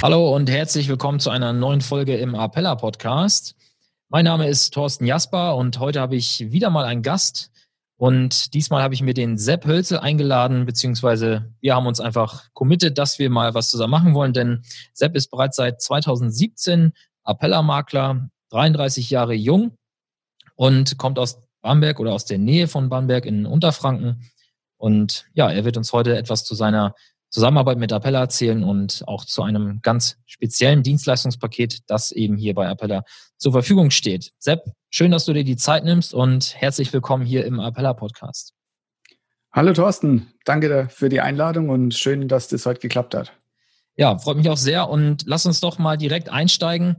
Hallo und herzlich willkommen zu einer neuen Folge im Appella Podcast. Mein Name ist Thorsten Jasper und heute habe ich wieder mal einen Gast. Und diesmal habe ich mir den Sepp Hölzel eingeladen, beziehungsweise wir haben uns einfach committed, dass wir mal was zusammen machen wollen, denn Sepp ist bereits seit 2017 Appella-Makler, 33 Jahre jung und kommt aus Bamberg oder aus der Nähe von Bamberg in Unterfranken. Und ja, er wird uns heute etwas zu seiner Zusammenarbeit mit Appella erzählen und auch zu einem ganz speziellen Dienstleistungspaket, das eben hier bei Appella zur Verfügung steht. Sepp, schön, dass du dir die Zeit nimmst und herzlich willkommen hier im Appella Podcast. Hallo Thorsten, danke für die Einladung und schön, dass das heute geklappt hat. Ja, freut mich auch sehr und lass uns doch mal direkt einsteigen.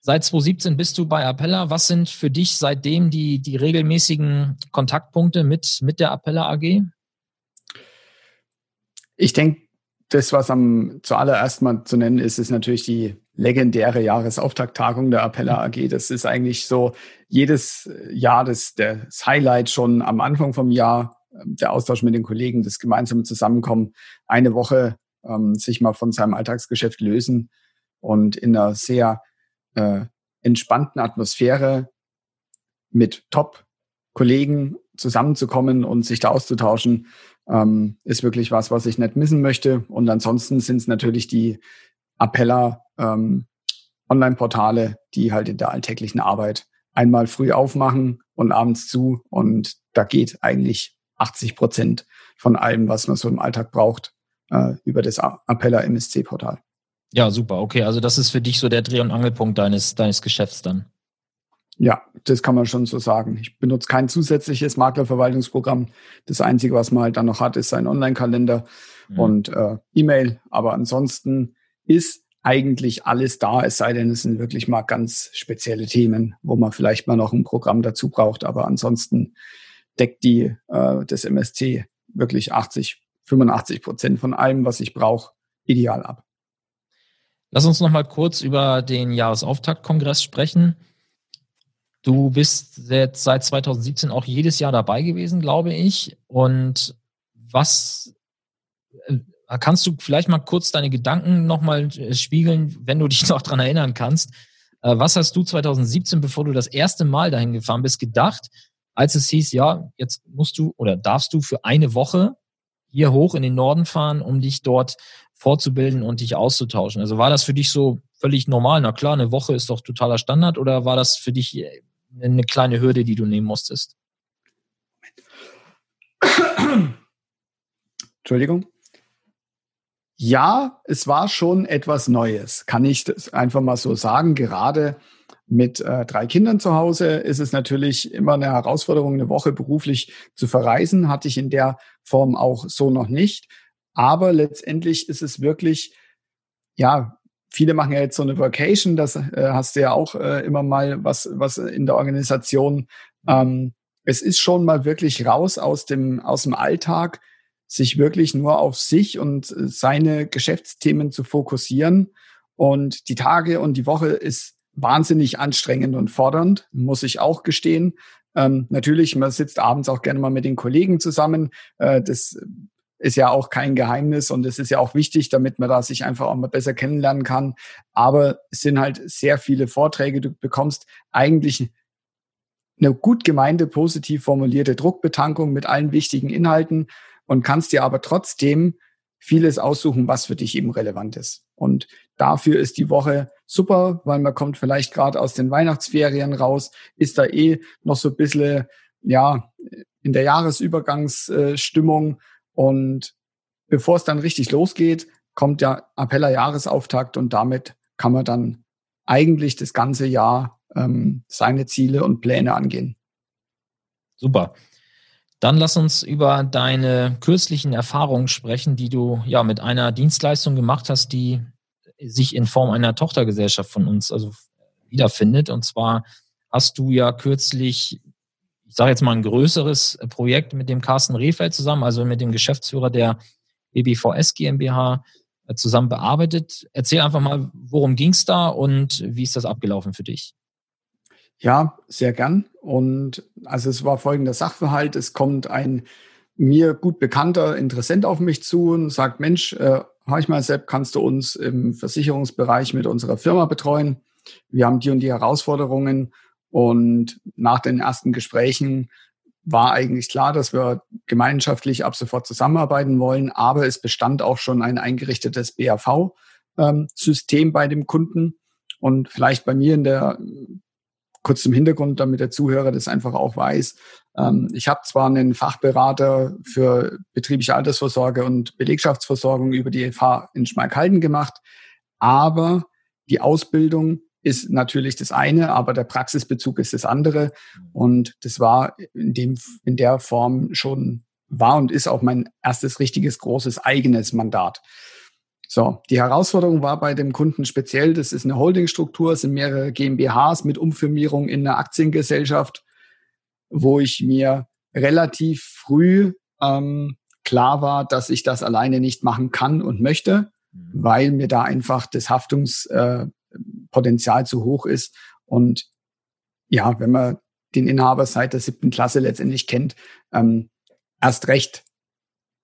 Seit 2017 bist du bei Appella. Was sind für dich seitdem die, die regelmäßigen Kontaktpunkte mit, mit der Appella AG? Ich denke, das, was am zuallererst mal zu nennen ist, ist natürlich die legendäre Jahresauftakttagung der Appella AG. Das ist eigentlich so jedes Jahr das, das Highlight schon am Anfang vom Jahr, ähm, der Austausch mit den Kollegen, das gemeinsame Zusammenkommen, eine Woche ähm, sich mal von seinem Alltagsgeschäft lösen und in einer sehr äh, entspannten Atmosphäre mit Top-Kollegen zusammenzukommen und sich da auszutauschen ähm, ist wirklich was, was ich nicht missen möchte. Und ansonsten sind es natürlich die Appella ähm, Online-Portale, die halt in der alltäglichen Arbeit einmal früh aufmachen und abends zu. Und da geht eigentlich 80 Prozent von allem, was man so im Alltag braucht, äh, über das Appella MSC-Portal. Ja, super. Okay, also das ist für dich so der Dreh- und Angelpunkt deines, deines Geschäfts dann. Ja, das kann man schon so sagen. Ich benutze kein zusätzliches Maklerverwaltungsprogramm. Das Einzige, was man halt dann noch hat, ist sein Online-Kalender mhm. und äh, E-Mail. Aber ansonsten ist eigentlich alles da, es sei denn, es sind wirklich mal ganz spezielle Themen, wo man vielleicht mal noch ein Programm dazu braucht. Aber ansonsten deckt die äh, das MSC wirklich 80, 85 Prozent von allem, was ich brauche, ideal ab. Lass uns noch mal kurz über den Jahresauftaktkongress sprechen. Du bist jetzt seit 2017 auch jedes Jahr dabei gewesen, glaube ich. Und was äh, kannst du vielleicht mal kurz deine Gedanken nochmal äh, spiegeln, wenn du dich noch dran erinnern kannst? Äh, was hast du 2017, bevor du das erste Mal dahin gefahren bist, gedacht, als es hieß, ja, jetzt musst du oder darfst du für eine Woche hier hoch in den Norden fahren, um dich dort fortzubilden und dich auszutauschen? Also war das für dich so völlig normal? Na klar, eine Woche ist doch totaler Standard oder war das für dich eine kleine Hürde, die du nehmen musstest? Entschuldigung. Ja, es war schon etwas Neues, kann ich das einfach mal so sagen. Gerade mit äh, drei Kindern zu Hause ist es natürlich immer eine Herausforderung, eine Woche beruflich zu verreisen. Hatte ich in der Form auch so noch nicht. Aber letztendlich ist es wirklich, ja, viele machen ja jetzt so eine Vacation, das äh, hast du ja auch äh, immer mal was, was in der Organisation. Ähm, es ist schon mal wirklich raus aus dem, aus dem Alltag, sich wirklich nur auf sich und äh, seine Geschäftsthemen zu fokussieren. Und die Tage und die Woche ist wahnsinnig anstrengend und fordernd, muss ich auch gestehen. Ähm, natürlich, man sitzt abends auch gerne mal mit den Kollegen zusammen. Äh, das ist ja auch kein Geheimnis und es ist ja auch wichtig, damit man da sich einfach auch mal besser kennenlernen kann. Aber es sind halt sehr viele Vorträge. Du bekommst eigentlich eine gut gemeinte, positiv formulierte Druckbetankung mit allen wichtigen Inhalten und kannst dir aber trotzdem vieles aussuchen, was für dich eben relevant ist. Und dafür ist die Woche super, weil man kommt vielleicht gerade aus den Weihnachtsferien raus, ist da eh noch so ein bisschen, ja, in der Jahresübergangsstimmung und bevor es dann richtig losgeht, kommt der Appeller Jahresauftakt und damit kann man dann eigentlich das ganze Jahr ähm, seine Ziele und Pläne angehen. Super. Dann lass uns über deine kürzlichen Erfahrungen sprechen, die du ja mit einer Dienstleistung gemacht hast, die sich in Form einer Tochtergesellschaft von uns also wiederfindet. Und zwar hast du ja kürzlich, ich sage jetzt mal ein größeres Projekt mit dem Carsten Rehfeld zusammen, also mit dem Geschäftsführer der BBVS GmbH äh, zusammen bearbeitet. Erzähl einfach mal, worum ging es da und wie ist das abgelaufen für dich? Ja, sehr gern. Und also es war folgender Sachverhalt. Es kommt ein mir gut bekannter Interessent auf mich zu und sagt, Mensch, äh, ich mal, Sepp, kannst du uns im Versicherungsbereich mit unserer Firma betreuen? Wir haben die und die Herausforderungen. Und nach den ersten Gesprächen war eigentlich klar, dass wir gemeinschaftlich ab sofort zusammenarbeiten wollen. Aber es bestand auch schon ein eingerichtetes BAV-System ähm, bei dem Kunden. Und vielleicht bei mir in der kurz zum Hintergrund, damit der Zuhörer das einfach auch weiß. Ähm, ich habe zwar einen Fachberater für betriebliche Altersvorsorge und Belegschaftsversorgung über die FH in Schmalkalden gemacht, aber die Ausbildung ist natürlich das eine, aber der Praxisbezug ist das andere. Und das war in dem, in der Form schon war und ist auch mein erstes richtiges großes eigenes Mandat. So, die Herausforderung war bei dem Kunden speziell, das ist eine Holdingstruktur, es sind mehrere GmbHs mit Umfirmierung in eine Aktiengesellschaft, wo ich mir relativ früh ähm, klar war, dass ich das alleine nicht machen kann und möchte, mhm. weil mir da einfach das Haftungspotenzial äh, zu hoch ist. Und ja, wenn man den Inhaber seit der siebten Klasse letztendlich kennt, ähm, erst recht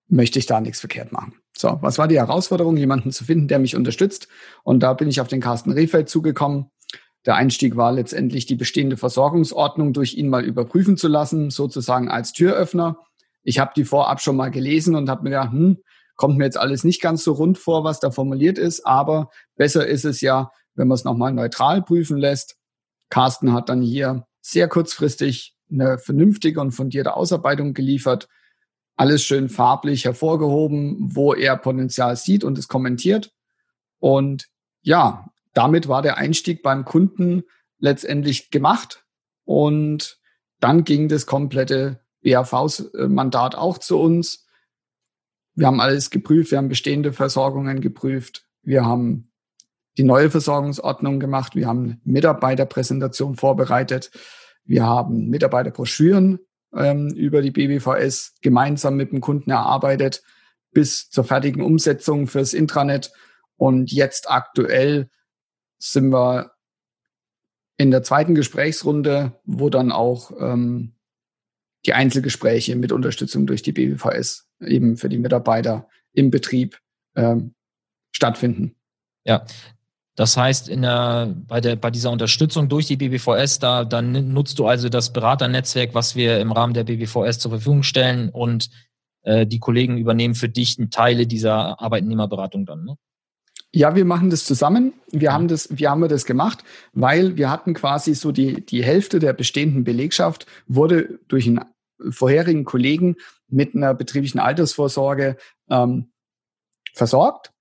möchte ich da nichts verkehrt machen. So, was war die Herausforderung, jemanden zu finden, der mich unterstützt? Und da bin ich auf den Carsten Rehfeld zugekommen. Der Einstieg war letztendlich die bestehende Versorgungsordnung durch ihn mal überprüfen zu lassen, sozusagen als Türöffner. Ich habe die vorab schon mal gelesen und habe mir gedacht, hm, kommt mir jetzt alles nicht ganz so rund vor, was da formuliert ist, aber besser ist es ja, wenn man es nochmal neutral prüfen lässt. Carsten hat dann hier sehr kurzfristig eine vernünftige und fundierte Ausarbeitung geliefert, alles schön farblich hervorgehoben, wo er Potenzial sieht und es kommentiert. Und ja, damit war der Einstieg beim Kunden letztendlich gemacht. Und dann ging das komplette BAV-Mandat auch zu uns. Wir haben alles geprüft, wir haben bestehende Versorgungen geprüft, wir haben die neue Versorgungsordnung gemacht, wir haben Mitarbeiterpräsentation vorbereitet, wir haben Mitarbeiterbroschüren ähm, über die BBVS gemeinsam mit dem Kunden erarbeitet bis zur fertigen Umsetzung fürs Intranet. Und jetzt aktuell sind wir in der zweiten Gesprächsrunde, wo dann auch ähm, die Einzelgespräche mit Unterstützung durch die BBVS eben für die Mitarbeiter im Betrieb ähm, stattfinden. Ja, das heißt, in der, bei, der, bei dieser Unterstützung durch die BBVS, da dann nutzt du also das Beraternetzwerk, was wir im Rahmen der BBVS zur Verfügung stellen und äh, die Kollegen übernehmen für dich Teile dieser Arbeitnehmerberatung dann. Ne? Ja, wir machen das zusammen. Wir ja. haben das, wir haben das gemacht, weil wir hatten quasi so die, die Hälfte der bestehenden Belegschaft wurde durch einen vorherigen Kollegen mit einer betrieblichen Altersvorsorge ähm, versorgt.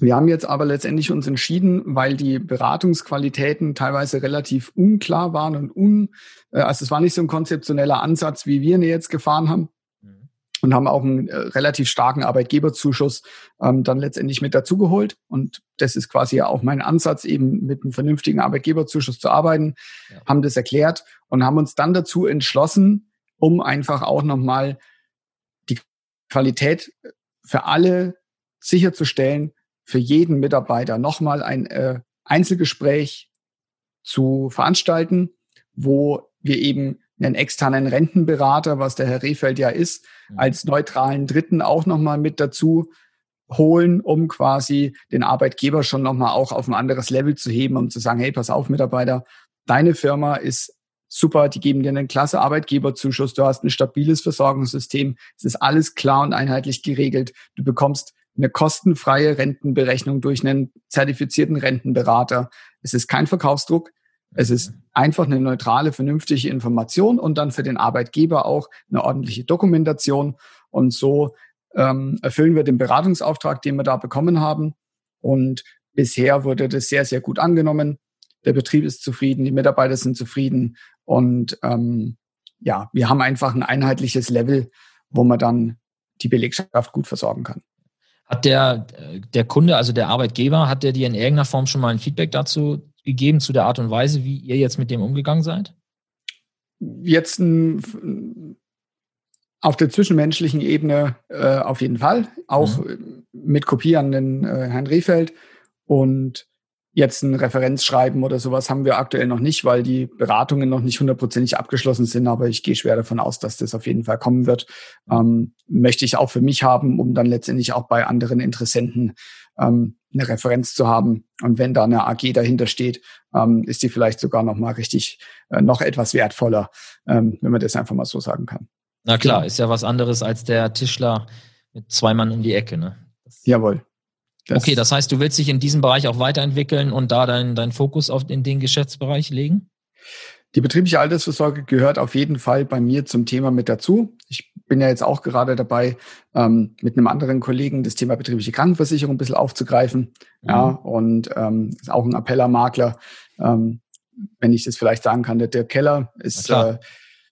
Wir haben jetzt aber letztendlich uns entschieden, weil die Beratungsqualitäten teilweise relativ unklar waren und un, äh, also es war nicht so ein konzeptioneller Ansatz, wie wir ihn jetzt gefahren haben mhm. und haben auch einen äh, relativ starken Arbeitgeberzuschuss ähm, dann letztendlich mit dazugeholt. Und das ist quasi auch mein Ansatz, eben mit einem vernünftigen Arbeitgeberzuschuss zu arbeiten, ja. haben das erklärt und haben uns dann dazu entschlossen, um einfach auch nochmal die Qualität für alle sicherzustellen, für jeden Mitarbeiter nochmal ein äh, Einzelgespräch zu veranstalten, wo wir eben einen externen Rentenberater, was der Herr Rehfeld ja ist, als neutralen Dritten auch nochmal mit dazu holen, um quasi den Arbeitgeber schon nochmal auch auf ein anderes Level zu heben, um zu sagen, hey, pass auf, Mitarbeiter, deine Firma ist super, die geben dir einen klasse Arbeitgeberzuschuss, du hast ein stabiles Versorgungssystem, es ist alles klar und einheitlich geregelt, du bekommst eine kostenfreie Rentenberechnung durch einen zertifizierten Rentenberater. Es ist kein Verkaufsdruck. Es ist einfach eine neutrale, vernünftige Information und dann für den Arbeitgeber auch eine ordentliche Dokumentation. Und so ähm, erfüllen wir den Beratungsauftrag, den wir da bekommen haben. Und bisher wurde das sehr, sehr gut angenommen. Der Betrieb ist zufrieden, die Mitarbeiter sind zufrieden. Und ähm, ja, wir haben einfach ein einheitliches Level, wo man dann die Belegschaft gut versorgen kann. Hat der, der Kunde, also der Arbeitgeber, hat der dir in irgendeiner Form schon mal ein Feedback dazu gegeben, zu der Art und Weise, wie ihr jetzt mit dem umgegangen seid? Jetzt ein, auf der zwischenmenschlichen Ebene äh, auf jeden Fall, auch mhm. mit Kopie an den äh, Herrn Rehfeld und jetzt ein Referenzschreiben oder sowas haben wir aktuell noch nicht, weil die Beratungen noch nicht hundertprozentig abgeschlossen sind. Aber ich gehe schwer davon aus, dass das auf jeden Fall kommen wird. Ähm, möchte ich auch für mich haben, um dann letztendlich auch bei anderen Interessenten ähm, eine Referenz zu haben. Und wenn da eine AG dahinter steht, ähm, ist die vielleicht sogar noch mal richtig äh, noch etwas wertvoller, ähm, wenn man das einfach mal so sagen kann. Na klar, genau. ist ja was anderes als der Tischler mit zwei Mann um die Ecke. Ne? Jawohl. Das okay, das heißt, du willst dich in diesem Bereich auch weiterentwickeln und da deinen dein Fokus auf in den Geschäftsbereich legen? Die betriebliche Altersvorsorge gehört auf jeden Fall bei mir zum Thema mit dazu. Ich bin ja jetzt auch gerade dabei, ähm, mit einem anderen Kollegen das Thema betriebliche Krankenversicherung ein bisschen aufzugreifen. Mhm. Ja, und ähm, ist auch ein Appellermakler. Ähm, wenn ich das vielleicht sagen kann, der Dirk Keller ist, äh,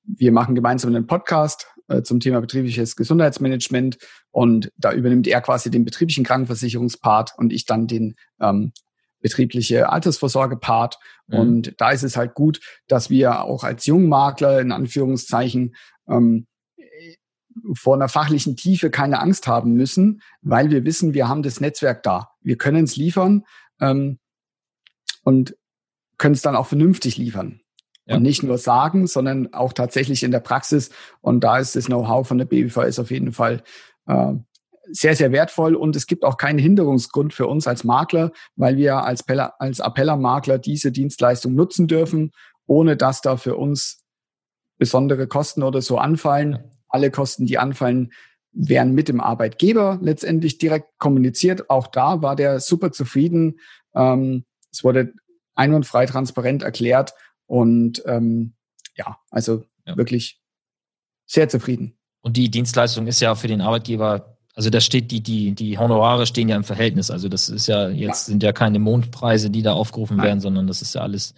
wir machen gemeinsam einen Podcast äh, zum Thema betriebliches Gesundheitsmanagement und da übernimmt er quasi den betrieblichen Krankenversicherungspart und ich dann den ähm, betriebliche Altersvorsorge-Part. Mhm. Und da ist es halt gut, dass wir auch als Jungmakler in Anführungszeichen ähm, vor einer fachlichen Tiefe keine Angst haben müssen, weil wir wissen, wir haben das Netzwerk da. Wir können es liefern ähm, und können es dann auch vernünftig liefern. Ja. Und nicht nur sagen, sondern auch tatsächlich in der Praxis. Und da ist das Know-how von der BWVS auf jeden Fall äh, sehr, sehr wertvoll. Und es gibt auch keinen Hinderungsgrund für uns als Makler, weil wir als, Peller, als Appellermakler diese Dienstleistung nutzen dürfen, ohne dass da für uns besondere Kosten oder so anfallen. Ja. Alle Kosten, die anfallen, werden mit dem Arbeitgeber letztendlich direkt kommuniziert. Auch da war der super zufrieden. Ähm, es wurde einwandfrei transparent erklärt und ähm, ja, also ja. wirklich sehr zufrieden. Und die Dienstleistung ist ja für den Arbeitgeber, also da steht die, die, die Honorare stehen ja im Verhältnis. Also das ist ja, jetzt ja. sind ja keine Mondpreise, die da aufgerufen Nein. werden, sondern das ist ja alles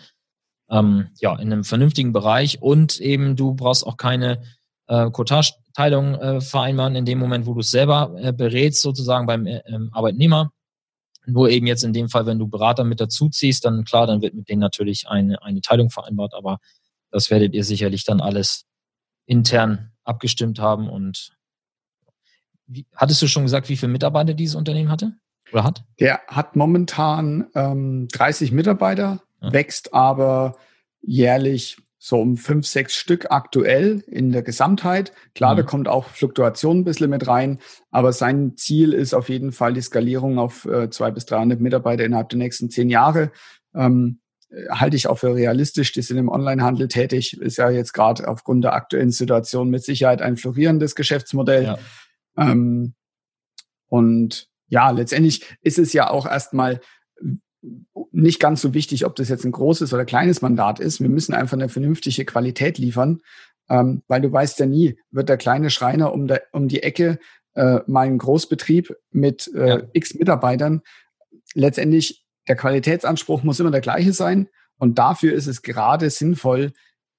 ähm, ja, in einem vernünftigen Bereich. Und eben du brauchst auch keine äh, Cottage-Teilung äh, vereinbaren in dem Moment, wo du es selber äh, berätst, sozusagen beim äh, ähm, Arbeitnehmer. Nur eben jetzt in dem Fall, wenn du Berater mit dazu ziehst, dann klar, dann wird mit denen natürlich eine, eine Teilung vereinbart, aber das werdet ihr sicherlich dann alles intern abgestimmt haben. Und wie, hattest du schon gesagt, wie viele Mitarbeiter dieses Unternehmen hatte oder hat? Der hat momentan ähm, 30 Mitarbeiter, ja. wächst aber jährlich so um fünf, sechs Stück aktuell in der Gesamtheit. Klar, mhm. da kommt auch Fluktuation ein bisschen mit rein, aber sein Ziel ist auf jeden Fall die Skalierung auf äh, zwei bis 300 Mitarbeiter innerhalb der nächsten zehn Jahre. Ähm, halte ich auch für realistisch. Die sind im Onlinehandel tätig, ist ja jetzt gerade aufgrund der aktuellen Situation mit Sicherheit ein florierendes Geschäftsmodell. Ja. Ähm, und ja, letztendlich ist es ja auch erstmal nicht ganz so wichtig, ob das jetzt ein großes oder kleines Mandat ist. Wir müssen einfach eine vernünftige Qualität liefern, ähm, weil du weißt ja nie, wird der kleine Schreiner um, der, um die Ecke äh, mal ein Großbetrieb mit äh, ja. x Mitarbeitern. Letztendlich, der Qualitätsanspruch muss immer der gleiche sein. Und dafür ist es gerade sinnvoll,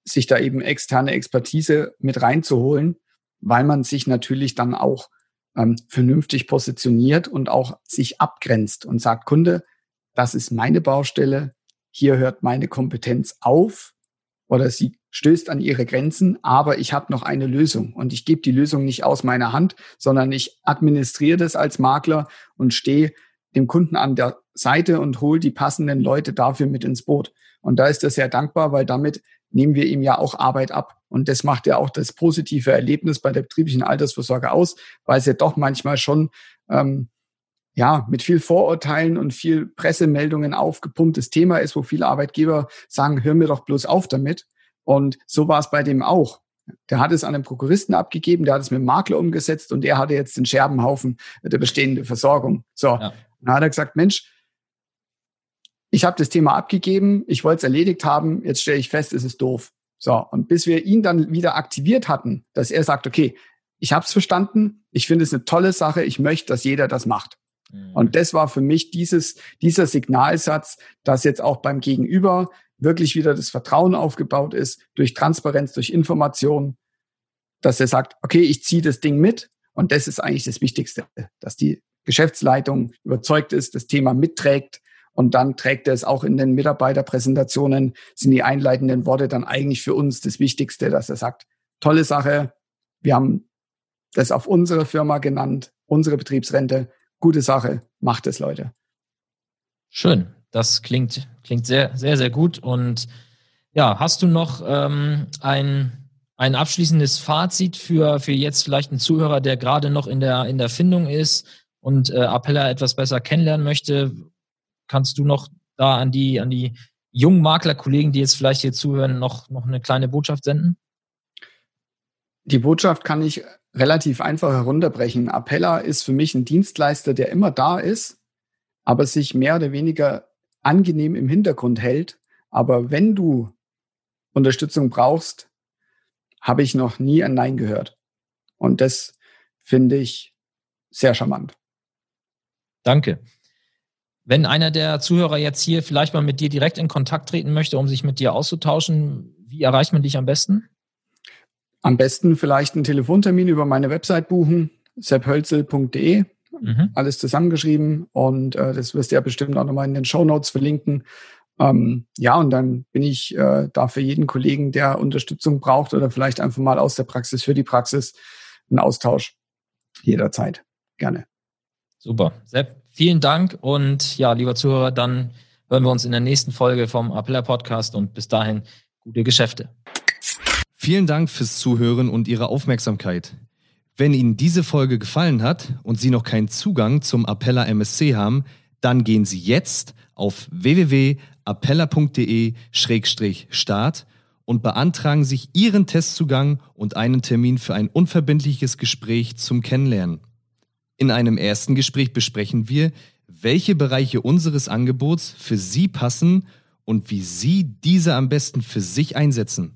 sich da eben externe Expertise mit reinzuholen, weil man sich natürlich dann auch ähm, vernünftig positioniert und auch sich abgrenzt und sagt, Kunde, das ist meine Baustelle, hier hört meine Kompetenz auf oder sie stößt an ihre Grenzen, aber ich habe noch eine Lösung und ich gebe die Lösung nicht aus meiner Hand, sondern ich administriere das als Makler und stehe dem Kunden an der Seite und hole die passenden Leute dafür mit ins Boot. Und da ist er sehr dankbar, weil damit nehmen wir ihm ja auch Arbeit ab. Und das macht ja auch das positive Erlebnis bei der betrieblichen Altersvorsorge aus, weil es ja doch manchmal schon ähm, ja, mit viel Vorurteilen und viel Pressemeldungen aufgepumptes Thema ist, wo viele Arbeitgeber sagen, hör mir doch bloß auf damit. Und so war es bei dem auch. Der hat es an den Prokuristen abgegeben, der hat es mit dem Makler umgesetzt und er hatte jetzt den Scherbenhaufen der bestehenden Versorgung. So, ja. dann hat er gesagt, Mensch, ich habe das Thema abgegeben, ich wollte es erledigt haben, jetzt stelle ich fest, es ist doof. So, und bis wir ihn dann wieder aktiviert hatten, dass er sagt, okay, ich habe es verstanden, ich finde es eine tolle Sache, ich möchte, dass jeder das macht. Mhm. Und das war für mich dieses, dieser Signalsatz, dass jetzt auch beim Gegenüber wirklich wieder das Vertrauen aufgebaut ist durch Transparenz, durch Information, dass er sagt, okay, ich ziehe das Ding mit. Und das ist eigentlich das Wichtigste, dass die Geschäftsleitung überzeugt ist, das Thema mitträgt und dann trägt er es auch in den Mitarbeiterpräsentationen, sind die einleitenden Worte dann eigentlich für uns das Wichtigste, dass er sagt, tolle Sache, wir haben das auf unsere Firma genannt, unsere Betriebsrente, gute Sache, macht es, Leute. Schön, das klingt, klingt sehr, sehr, sehr gut. Und ja, hast du noch ähm, ein, ein abschließendes Fazit für, für jetzt vielleicht einen Zuhörer, der gerade noch in der, in der Findung ist und äh, Appella etwas besser kennenlernen möchte? Kannst du noch da an die, an die jungen Maklerkollegen, die jetzt vielleicht hier zuhören, noch, noch eine kleine Botschaft senden? Die Botschaft kann ich relativ einfach herunterbrechen. Appella ist für mich ein Dienstleister, der immer da ist, aber sich mehr oder weniger angenehm im Hintergrund hält. Aber wenn du Unterstützung brauchst, habe ich noch nie ein Nein gehört. Und das finde ich sehr charmant. Danke. Wenn einer der Zuhörer jetzt hier vielleicht mal mit dir direkt in Kontakt treten möchte, um sich mit dir auszutauschen, wie erreicht man dich am besten? Am besten vielleicht einen Telefontermin über meine Website buchen, sepphölzel.de, mhm. alles zusammengeschrieben und äh, das wirst du ja bestimmt auch nochmal in den Show Notes verlinken. Ähm, ja, und dann bin ich äh, da für jeden Kollegen, der Unterstützung braucht oder vielleicht einfach mal aus der Praxis für die Praxis, ein Austausch jederzeit. Gerne. Super. Sepp, vielen Dank und ja, lieber Zuhörer, dann hören wir uns in der nächsten Folge vom Appella Podcast und bis dahin gute Geschäfte. Vielen Dank fürs Zuhören und Ihre Aufmerksamkeit. Wenn Ihnen diese Folge gefallen hat und Sie noch keinen Zugang zum Appella MSC haben, dann gehen Sie jetzt auf www.appella.de-start und beantragen sich Ihren Testzugang und einen Termin für ein unverbindliches Gespräch zum Kennenlernen. In einem ersten Gespräch besprechen wir, welche Bereiche unseres Angebots für Sie passen und wie Sie diese am besten für sich einsetzen